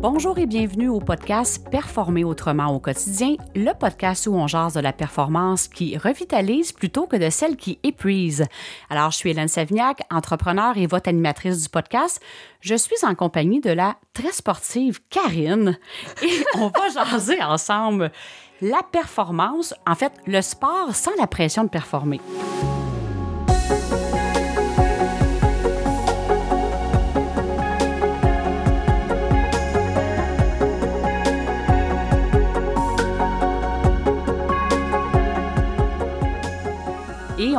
Bonjour et bienvenue au podcast Performer autrement au quotidien, le podcast où on jase de la performance qui revitalise plutôt que de celle qui épuise. Alors, je suis Hélène Savignac, entrepreneur et votre animatrice du podcast. Je suis en compagnie de la très sportive Karine et on va jaser ensemble la performance, en fait, le sport sans la pression de performer.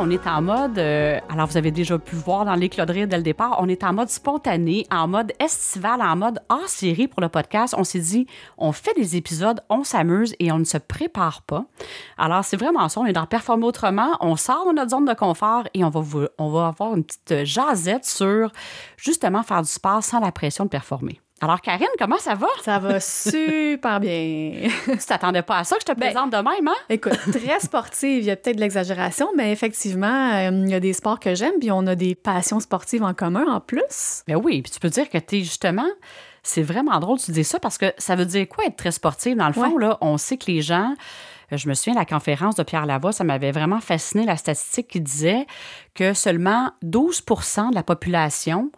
On est en mode, euh, alors vous avez déjà pu voir dans rire dès le départ, on est en mode spontané, en mode estival, en mode hors série pour le podcast. On s'est dit, on fait des épisodes, on s'amuse et on ne se prépare pas. Alors c'est vraiment ça, on est dans Performer autrement, on sort de notre zone de confort et on va, on va avoir une petite jasette sur justement faire du sport sans la pression de performer. Alors, Karine, comment ça va? Ça va super bien. tu t'attendais pas à ça que je te Ben, présente de même, hein? Écoute, très sportive, il y a peut-être de l'exagération, mais effectivement, euh, il y a des sports que j'aime, puis on a des passions sportives en commun en plus. Ben oui, puis tu peux dire que tu es justement. C'est vraiment drôle que tu dis ça parce que ça veut dire quoi être très sportive? Dans le fond, Ouais. là, on sait que les gens. euh, Je me souviens, la conférence de Pierre Lavoie, ça m'avait vraiment fasciné, la statistique qui disait que seulement 12% de la population,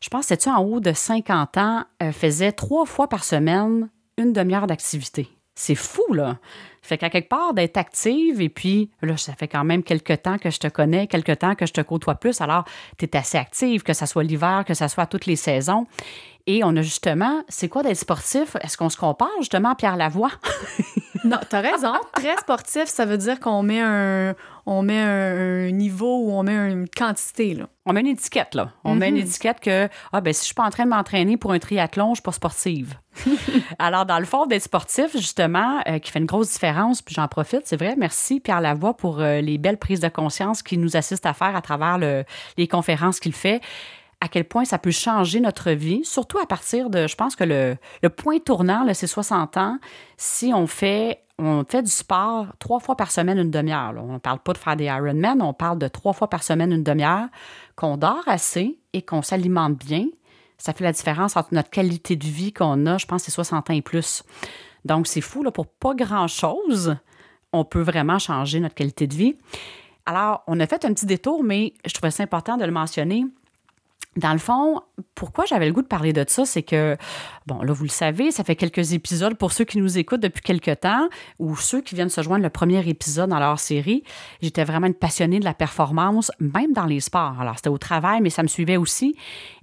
je pense que c'était en haut de 50 ans, euh, faisait trois fois par semaine une demi-heure d'activité. C'est fou, là. Fait qu'à quelque part, d'être active, et puis là, ça fait quand même quelques temps que je te connais, quelques temps que je te côtoie plus, alors tu es assez active, que ce soit l'hiver, que ce soit toutes les saisons. Et on a justement, c'est quoi d'être sportif? Est-ce qu'on se compare justement à Pierre Lavoie? Non, t'as raison. Très sportif, ça veut dire qu'on met un, on met un, un niveau ou on met une quantité. Là. On met une étiquette, là. On met une Mhm. étiquette que, ah, ben, si je suis pas en train de m'entraîner pour un triathlon, je suis pas sportive. Alors, dans le fond, d'être sportif, justement, euh, qui fait une grosse différence, puis j'en profite, c'est vrai. Merci, Pierre Lavoie, pour euh, les belles prises de conscience qu'il nous assiste à faire à travers le- les conférences qu'il fait. À quel point ça peut changer notre vie, surtout à partir de, je pense que le, point tournant, c'est 60 ans, si on fait, du sport trois fois par semaine, une demi-heure. On ne parle pas de faire des Ironman, on parle de trois fois par semaine, une demi-heure, qu'on dort assez et qu'on s'alimente bien. Ça fait la différence entre notre qualité de vie qu'on a, je pense, c'est 60 ans et plus. Donc, c'est fou, là, pour pas grand-chose, on peut vraiment changer notre qualité de vie. Alors, on a fait un petit détour, mais je trouvais ça important de le mentionner. Dans le fond, pourquoi j'avais le goût de parler de ça, c'est que, bon, là, vous le savez, ça fait quelques épisodes pour ceux qui nous écoutent depuis quelques temps ou ceux qui viennent se joindre le premier épisode dans leur série. J'étais vraiment une passionnée de la performance, même dans les sports. Alors, c'était au travail, mais ça me suivait aussi.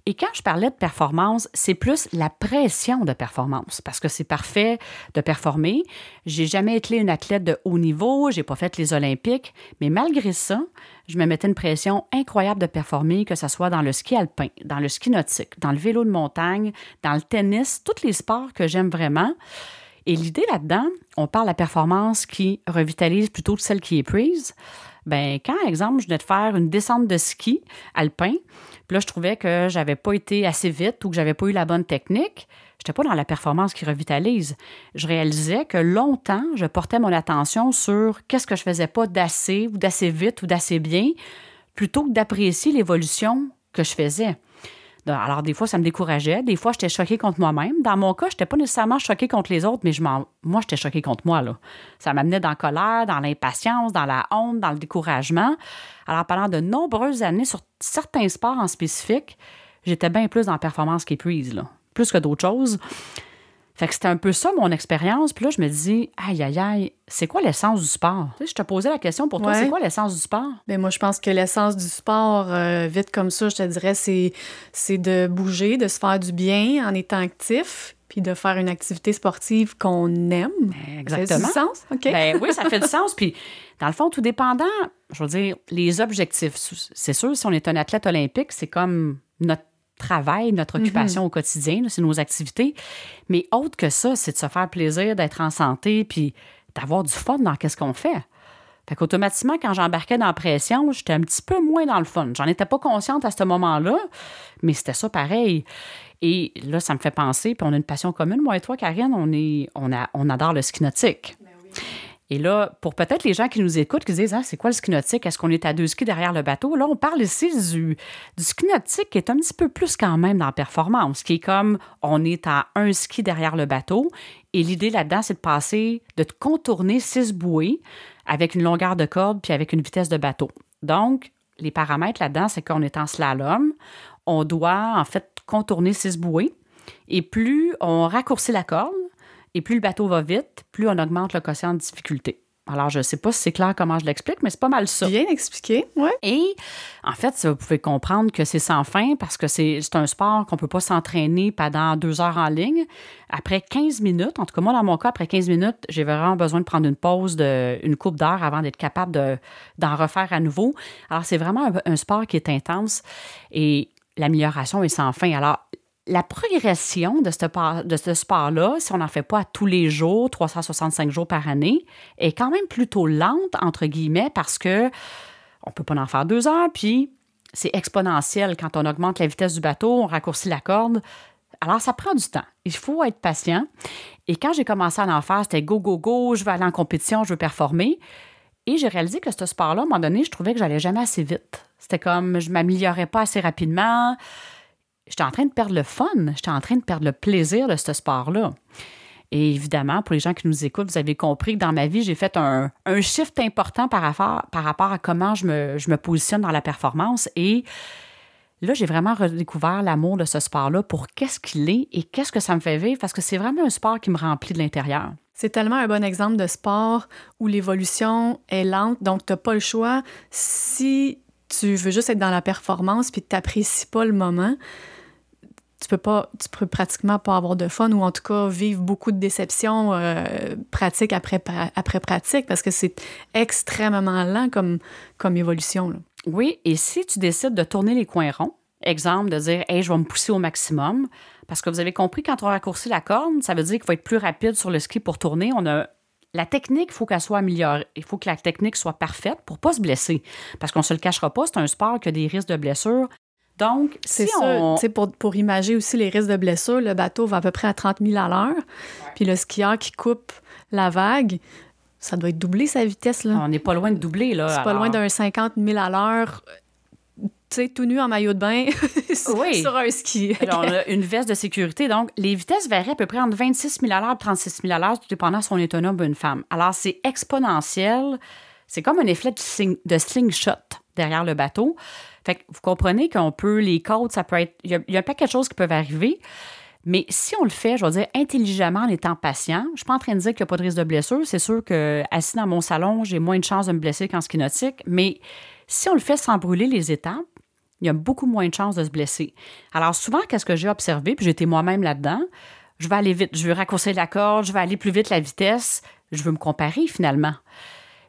Et quand je parlais de performance, c'est plus la pression de performance, parce que c'est parfait de performer. J'ai jamais été une athlète de haut niveau, j'ai pas fait les Olympiques, mais malgré ça, je me mettais une pression incroyable de performer, que ce soit dans le ski alpin, dans le ski nautique, dans le vélo de montagne, dans le tennis, tous les sports que j'aime vraiment. Et l'idée là-dedans, on parle de la performance qui revitalise plutôt que celle qui épuise. Ben, quand, exemple, je venais de faire une descente de ski alpin, là, je trouvais que j'avais pas été assez vite ou que j'avais pas eu la bonne technique, j'étais pas dans la performance qui revitalise. Je réalisais que longtemps, je portais mon attention sur qu'est-ce que je faisais pas d'assez ou d'assez vite ou d'assez bien, plutôt que d'apprécier l'évolution que je faisais. Alors, des fois, ça me décourageait. Des fois, j'étais choquée contre moi-même. Dans mon cas, je n'étais pas nécessairement choquée contre les autres, mais moi, j'étais choquée contre moi. Ça m'amenait dans la colère, dans l'impatience, dans la honte, dans le découragement. Alors, pendant de nombreuses années, sur certains sports en spécifique, j'étais bien plus dans la performance qu'épuise, plus que d'autres choses. Fait que c'était un peu ça mon expérience. Puis là, je me dis, aïe, aïe, aïe, c'est quoi l'essence du sport? Tu sais, je te posais la question pour toi, Ouais. c'est quoi l'essence du sport? Ben moi, je pense que l'essence du sport, euh, vite comme ça, je te dirais, c'est, c'est de bouger, de se faire du bien en étant actif, puis de faire une activité sportive qu'on aime. Ça Exactement. fait du sens? OK. Ben oui, ça fait du sens. Puis, dans le fond, tout dépendant, je veux dire, les objectifs. C'est sûr, si on est un athlète olympique, c'est comme notre travail, notre occupation au quotidien, c'est nos activités. Mais autre que ça, c'est de se faire plaisir, d'être en santé, puis d'avoir du fun dans qu'est-ce qu'on fait. Fait qu'automatiquement, quand j'embarquais dans la pression, j'étais un petit peu moins dans le fun. J'en étais pas consciente à ce moment-là, mais c'était ça pareil. Et là, ça me fait penser, puis on a une passion commune, moi et toi, Karine, on, est, on, a, on adore le ski nautique. Et là, pour peut-être les gens qui nous écoutent, qui disent ah, c'est quoi le ski nautique? Est-ce qu'on est à deux skis derrière le bateau? Là, on parle ici du, du qui est un petit peu plus quand même dans la performance, qui est comme on est à un ski derrière le bateau. Et l'idée là-dedans, c'est de passer, de contourner six bouées avec une longueur de corde puis avec une vitesse de bateau. Donc, les paramètres là-dedans, c'est qu'on est en slalom. On doit en fait contourner six bouées. Et plus on raccourcit la corde, et plus le bateau va vite, plus on augmente le quotient de difficulté. Alors, je ne sais pas si c'est clair comment je l'explique, mais c'est pas mal ça. Bien expliqué, oui. Et en fait, vous pouvez comprendre que c'est sans fin parce que c'est un sport qu'on ne peut pas s'entraîner pendant deux heures en ligne. Après 15 minutes, en tout cas, moi, dans mon cas, après 15 minutes, j'ai vraiment besoin de prendre une pause de une coupe d'heure avant d'être capable d'en refaire à nouveau. Alors, c'est vraiment un, un sport qui est intense et l'amélioration est sans fin. Alors, la progression de ce, sport-là, si on n'en fait pas tous les jours, 365 jours par année, est quand même plutôt lente, entre guillemets, parce que on peut pas en faire deux heures, puis c'est exponentiel. Quand on augmente la vitesse du bateau, on raccourcit la corde. Alors, ça prend du temps. Il faut être patient. Et quand j'ai commencé à en faire, c'était go, go, go, je veux aller en compétition, je veux performer. Et j'ai réalisé que ce sport-là, à un moment donné, je trouvais que j'allais jamais assez vite. C'était comme, je m'améliorais pas assez rapidement j'étais en train de perdre le fun, j'étais en train de perdre le plaisir de ce sport-là. Et évidemment, pour les gens qui nous écoutent, vous avez compris que dans ma vie, j'ai fait un, un, shift important par rapport, à comment je me, je me positionne dans la performance. Et là, j'ai vraiment redécouvert l'amour de ce sport-là pour qu'est-ce qu'il est et qu'est-ce que ça me fait vivre parce que c'est vraiment un sport qui me remplit de l'intérieur. C'est tellement un bon exemple de sport où l'évolution est lente, donc tu n'as pas le choix. Si tu veux juste être dans la performance puis tu n'apprécies pas le moment, tu peux pas, tu peux pratiquement pas avoir de fun ou en tout cas vivre beaucoup de déceptions euh, pratique après, après pratique parce que c'est extrêmement lent comme, comme évolution. Oui, et si tu décides de tourner les coins ronds, exemple de dire Hey, je vais me pousser au maximum, parce que vous avez compris, quand on raccourcit la corde, ça veut dire qu'il faut être plus rapide sur le ski pour tourner. On a la technique, il faut qu'elle soit améliorée. Il faut que la technique soit parfaite pour ne pas se blesser. Parce qu'on ne se le cachera pas, c'est un sport qui a des risques de blessure donc, c'est ça. Pour, pour imager aussi les risques de blessure, le bateau va à peu près à 30 000 à l'heure. Puis le skieur qui coupe la vague, ça doit être doublé sa vitesse. Là. On n'est pas loin de doubler. là. C'est pas loin d'un 50 000 à l'heure. Tu sais, tout nu en maillot de bain sur un ski. Alors, on a une veste de sécurité. Donc, les vitesses varient à peu près entre 26 000 à l'heure et 36 000 à l'heure, tout dépendant si on est un homme ou une femme. Alors, c'est exponentiel. C'est comme un effet de, de slingshot derrière le bateau. Fait que vous comprenez qu'on peut, les côtes, ça peut être. Il y, a, un paquet de choses qui peuvent arriver. Mais si on le fait, je vais dire, intelligemment en étant patient, je ne suis pas en train de dire qu'il n'y a pas de risque de blessure. C'est sûr que assis dans mon salon, j'ai moins de chances de me blesser qu'en ski nautique. Mais si on le fait sans brûler les étapes, il y a beaucoup moins de chances de se blesser. Alors souvent, qu'est-ce que j'ai observé, puis j'étais moi-même là-dedans, je vais aller vite, je veux raccourcir la corde, je vais aller plus vite la vitesse, je veux me comparer finalement.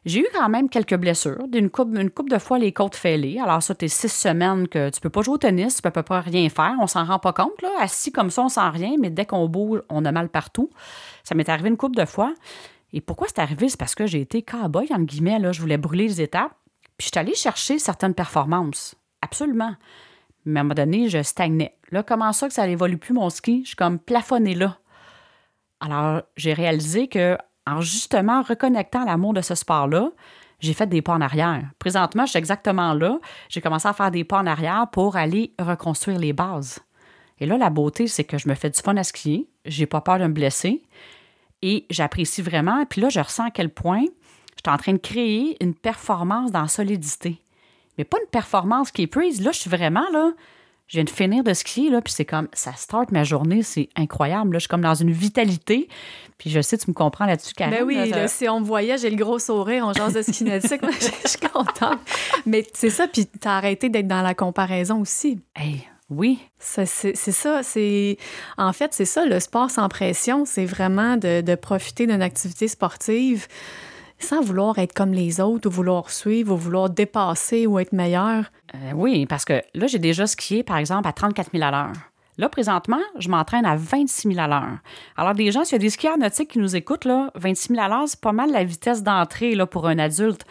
J'ai eu quand même quelques blessures, d'une coupe, une coupe de fois les côtes fêlées. Alors ça, t'es six semaines que tu peux pas jouer au tennis, tu peux pas rien faire, on s'en rend pas compte. Là. Assis comme ça, on sent rien, mais dès qu'on bouge, on a mal partout. Ça m'est arrivé une coupe de fois. Et pourquoi c'est arrivé? C'est parce que j'ai été cowboy, en guillemets, là. je voulais brûler les étapes. Puis je suis allée chercher certaines performances. Absolument. Mais à un moment donné, je stagnais. Là, comment ça que ça n'évolue plus mon ski? Je suis comme plafonnée là. Alors, j'ai réalisé que en justement reconnectant l'amour de ce sport-là, j'ai fait des pas en arrière. Présentement, je suis exactement là. J'ai commencé à faire des pas en arrière pour aller reconstruire les bases. Et là, la beauté, c'est que je me fais du fun à skier. J'ai pas peur de me blesser. Et j'apprécie vraiment. Puis là, je ressens à quel point je suis en train de créer une performance dans la solidité. Mais pas une performance qui est prise. Là, je suis vraiment là je viens de finir de skier, là, puis c'est comme, ça start ma journée, c'est incroyable. Là, je suis comme dans une vitalité. Puis je sais, tu me comprends là-dessus, Karine. Ben oui, si on me voyait, j'ai le gros sourire, on jase de ski nautique, je suis contente. Mais c'est ça, puis t'as arrêté d'être dans la comparaison aussi. Hey, oui. C'est ça, c'est... En fait, c'est ça, le sport sans pression, c'est vraiment de, de profiter d'une activité sportive sans vouloir être comme les autres ou vouloir suivre ou vouloir dépasser ou être meilleur. Euh, oui, parce que là, j'ai déjà skié, par exemple, à 34 000 à l'heure. Là, présentement, je m'entraîne à 26 000 à l'heure. Alors, des gens, s'il y a des skieurs nautiques qui nous écoutent, là, 26 000 à l'heure, c'est pas mal la vitesse d'entrée là, pour un adulte.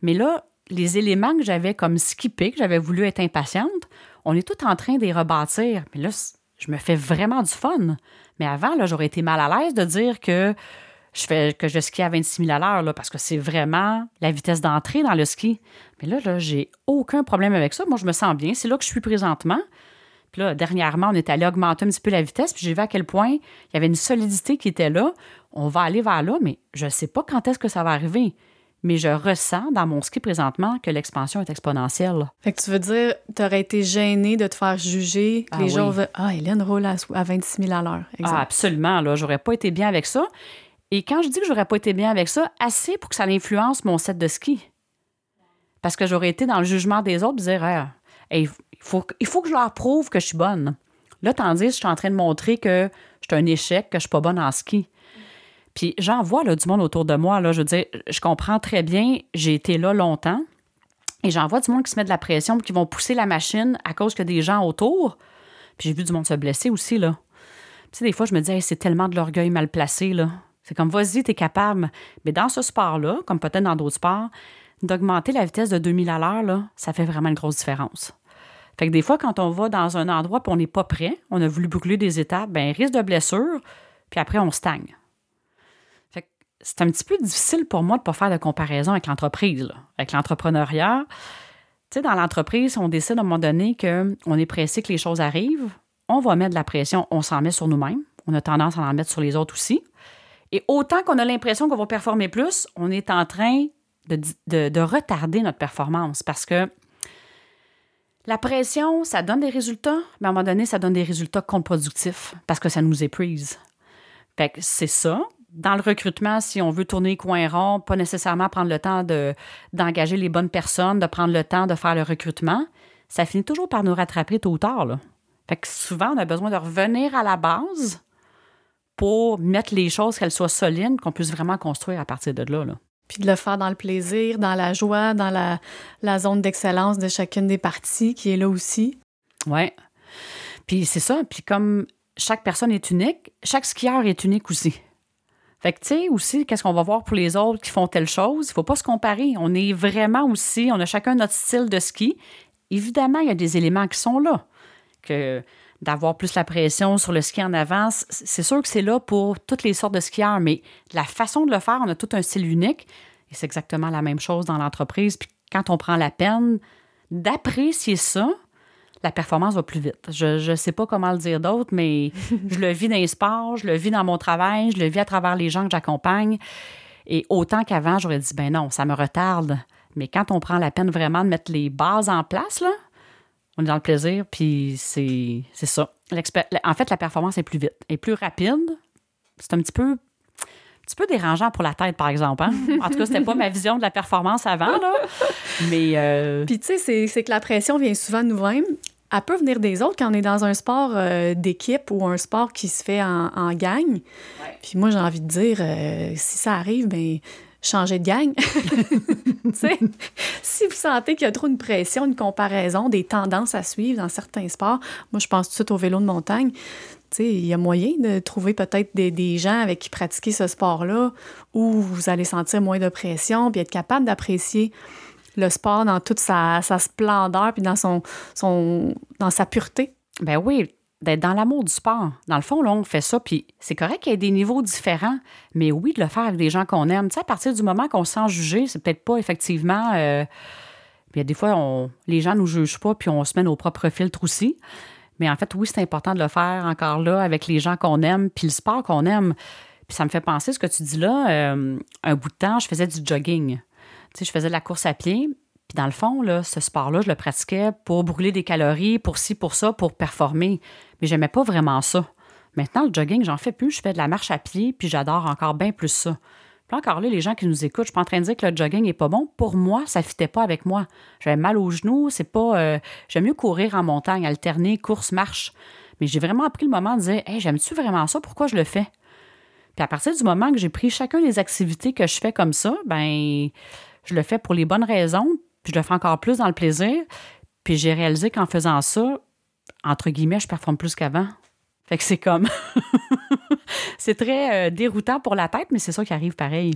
Mais là, les éléments que j'avais comme skippé, que j'avais voulu être impatiente, on est tout en train de les rebâtir. Mais là, je me fais vraiment du fun. Mais avant, là, j'aurais été mal à l'aise de dire que je fais que je skie à 26 000 à l'heure, parce que c'est vraiment la vitesse d'entrée dans le ski. Mais là, là, j'ai aucun problème avec ça. Moi, je me sens bien. C'est là que je suis présentement. Puis là, dernièrement, on est allé augmenter un petit peu la vitesse, puis j'ai vu à quel point il y avait une solidité qui était là. On va aller vers là, mais je ne sais pas quand est-ce que ça va arriver. Mais je ressens dans mon ski présentement que l'expansion est exponentielle. Fait que tu veux dire, tu aurais été gêné de te faire juger. Ah les gens veulent Ah, Hélène roule à, à 26 000 à l'heure. Ah, absolument, là, j'aurais pas été bien avec ça. Et quand je dis que j'aurais pas été bien avec ça, assez pour que ça influence mon set de ski. Parce que j'aurais été dans le jugement des autres, dire Ah, hey, il, faut, il faut que je leur prouve que je suis bonne. Là, tandis que je suis en train de montrer que je suis un échec, que je suis pas bonne en ski. Puis j'en vois là, du monde autour de moi. Là, je veux dire, je comprends très bien, j'ai été là longtemps. Et j'en vois du monde qui se met de la pression, puis qui vont pousser la machine à cause que des gens autour. Puis j'ai vu du monde se blesser aussi, là. Tu sais, des fois, je me dis, c'est tellement de l'orgueil mal placé, là. C'est comme, vas-y, t'es capable. Mais dans ce sport-là, comme peut-être dans d'autres sports, d'augmenter la vitesse de 2000 à l'heure, ça fait vraiment une grosse différence. Fait que des fois, quand on va dans un endroit et on n'est pas prêt, on a voulu brûler des étapes, ben risque de blessure, puis après, on stagne. Fait que c'est un petit peu difficile pour moi de ne pas faire de comparaison avec l'entreprise, avec l'entrepreneuriat. Tu sais, dans l'entreprise, on décide à un moment donné qu'on est pressé que les choses arrivent, on va mettre de la pression, on s'en met sur nous-mêmes. On a tendance à en mettre sur les autres aussi. Et autant qu'on a l'impression qu'on va performer plus, on est en train de, de- de retarder notre performance parce que la pression, ça donne des résultats, mais à un moment donné, ça donne des résultats contre-productifs parce que ça nous épuise. Fait que c'est ça. Dans le recrutement, si on veut tourner les coins ronds, pas nécessairement prendre le temps de, d'engager les bonnes personnes, de prendre le temps de faire le recrutement, ça finit toujours par nous rattraper tôt ou tard. Fait que souvent, on a besoin de revenir à la base pour mettre les choses, qu'elles soient solides, qu'on puisse vraiment construire à partir de là. là. Puis de le faire dans le plaisir, dans la joie, dans la, la zone d'excellence de chacune des parties qui est là aussi. Oui. Puis c'est ça. Puis comme chaque personne est unique, chaque skieur est unique aussi. Fait que, tu sais, aussi, qu'est-ce qu'on va voir pour les autres qui font telle chose? Il ne faut pas se comparer. On est vraiment aussi, on a chacun notre style de ski. Évidemment, il y a des éléments qui sont là. Que d'avoir plus la pression sur le ski en avance, c'est sûr que c'est là pour toutes les sortes de skieurs, mais la façon de le faire, on a tout un style unique. Et c'est exactement la même chose dans l'entreprise. Puis quand on prend la peine d'apprécier ça, la performance va plus vite. Je ne sais pas comment le dire d'autre, mais je le vis dans les sports, je le vis dans mon travail, je le vis à travers les gens que j'accompagne. Et autant qu'avant, j'aurais dit, ben non, ça me retarde. Mais quand on prend la peine vraiment de mettre les bases en place, là, on est dans le plaisir, puis c'est ça. En fait, la performance est plus vite, est plus rapide. C'est un petit peu, un petit peu dérangeant pour la tête, par exemple. hein. En tout cas, c'était pas ma vision de la performance avant, là. Mais euh, Puis tu sais, c'est- que la pression vient souvent de nous-mêmes. Elle peut venir des autres quand on est dans un sport euh, d'équipe ou un sport qui se fait en, en gang. Puis moi, j'ai envie de dire, euh, si ça arrive, ben changer de gang. Si vous sentez qu'il y a trop une pression, une comparaison, des tendances à suivre dans certains sports, moi, je pense tout de suite au vélo de montagne. Il y a moyen de trouver peut-être des, gens avec qui pratiquer ce sport-là où vous allez sentir moins de pression puis être capable d'apprécier le sport dans toute sa, splendeur puis dans, son, son, dans sa pureté. Ben oui, dans l'amour du sport. Dans le fond, là, on fait ça, puis c'est correct qu'il y ait des niveaux différents, mais oui, de le faire avec des gens qu'on aime. Tu sais, à partir du moment qu'on se sent jugé, c'est peut-être pas effectivement. euh, puis des fois, on, les gens nous jugent pas, puis on se met nos propres filtres aussi. Mais en fait, oui, c'est important de le faire encore là avec les gens qu'on aime, puis le sport qu'on aime. Puis ça me fait penser ce que tu dis là. euh, un bout de temps, je faisais du jogging. Tu sais, je faisais de la course à pied. Dans le fond, ce sport-là, je le pratiquais pour brûler des calories, pour ci, pour ça, pour performer. Mais j'aimais pas vraiment ça. Maintenant, le jogging, j'en fais plus. Je fais de la marche à pied, puis j'adore encore bien plus ça. Puis encore là, les gens qui nous écoutent, je suis pas en train de dire que le jogging est pas bon. Pour moi, ça fitait pas avec moi. J'avais mal aux genoux. C'est pas. euh, J'aime mieux courir en montagne, alterner course, marche. Mais j'ai vraiment pris le moment de dire, hey, j'aime-tu vraiment ça? Pourquoi je le fais? Puis à partir du moment que j'ai pris chacun des activités que je fais comme ça, ben je le fais pour les bonnes raisons, puis je le fais encore plus dans le plaisir. Puis j'ai réalisé qu'en faisant ça, entre guillemets, je performe plus qu'avant. Fait que c'est comme. c'est très euh, déroutant pour la tête, mais c'est ça qui arrive pareil.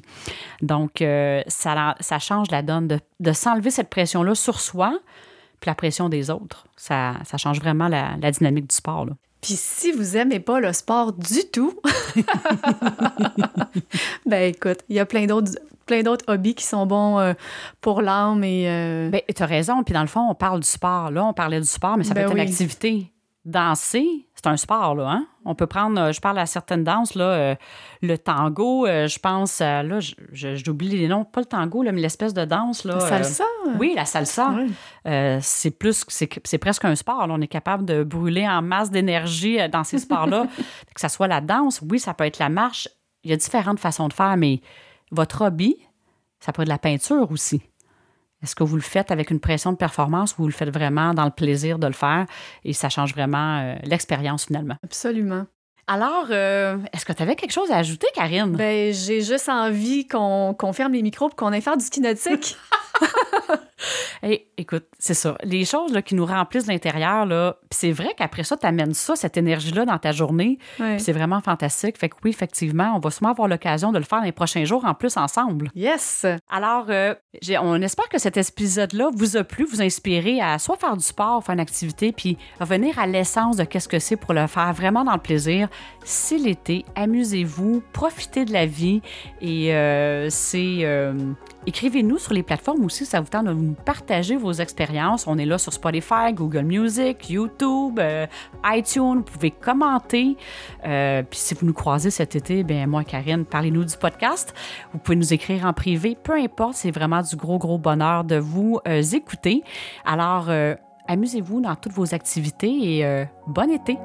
Donc, euh, ça, ça change la donne de, de s'enlever cette pression-là sur soi, puis la pression des autres. Ça, ça change vraiment la, la dynamique du sport. Là. Puis si vous aimez pas le sport du tout, ben écoute, il y a plein d'autres plein d'autres hobbies qui sont bons euh, pour l'âme et euh, Ben, tu as raison. Puis dans le fond, on parle du sport. Là, on parlait du sport, mais ça peut Ben être oui. une activité. Danser, c'est un sport, là. Hein? On peut prendre, euh, je parle à certaines danses, là, euh, le tango, euh, je pense, à- là, j'oublie les noms, pas le tango, là, mais l'espèce de danse, là. la euh, salsa. oui, la salsa. Euh, c'est plus, c'est presque un sport. là. On est capable de brûler en masse d'énergie euh, dans ces sports-là. que ça soit la danse, oui, ça peut être la marche. Il y a différentes façons de faire, mais votre hobby, ça peut être de la peinture aussi. Est-ce que vous le faites avec une pression de performance ou vous le faites vraiment dans le plaisir de le faire et ça change vraiment euh, l'expérience finalement? Absolument. Alors, euh, est-ce que tu avais quelque chose à ajouter, Karine? Ben, j'ai juste envie qu'on ferme les micros et qu'on aille faire du ski nautique. Hey, écoute, c'est ça. Les choses là, qui nous remplissent l'intérieur, là, c'est vrai qu'après ça, tu amènes ça, cette énergie-là dans ta journée. Puis C'est vraiment fantastique. Fait que oui, effectivement, on va sûrement avoir l'occasion de le faire dans les prochains jours en plus ensemble. Yes! Alors, euh, on espère que cet épisode-là vous a plu, vous inspiré à soit faire du sport, faire une activité, puis revenir à l'essence de qu'est-ce que c'est pour le faire vraiment dans le plaisir. C'est l'été, amusez-vous, profitez de la vie et euh, c'est... euh, Écrivez-nous sur les plateformes aussi, ça vous tente de nous partager vos expériences. On est là sur Spotify, Google Music, YouTube, euh, iTunes. Vous pouvez commenter. Euh, Puis si vous nous croisez cet été, bien moi, Karine, parlez-nous du podcast. Vous pouvez nous écrire en privé, peu importe. C'est vraiment du gros, gros bonheur de vous euh, écouter. Alors, amusez-vous dans toutes vos activités et bon été.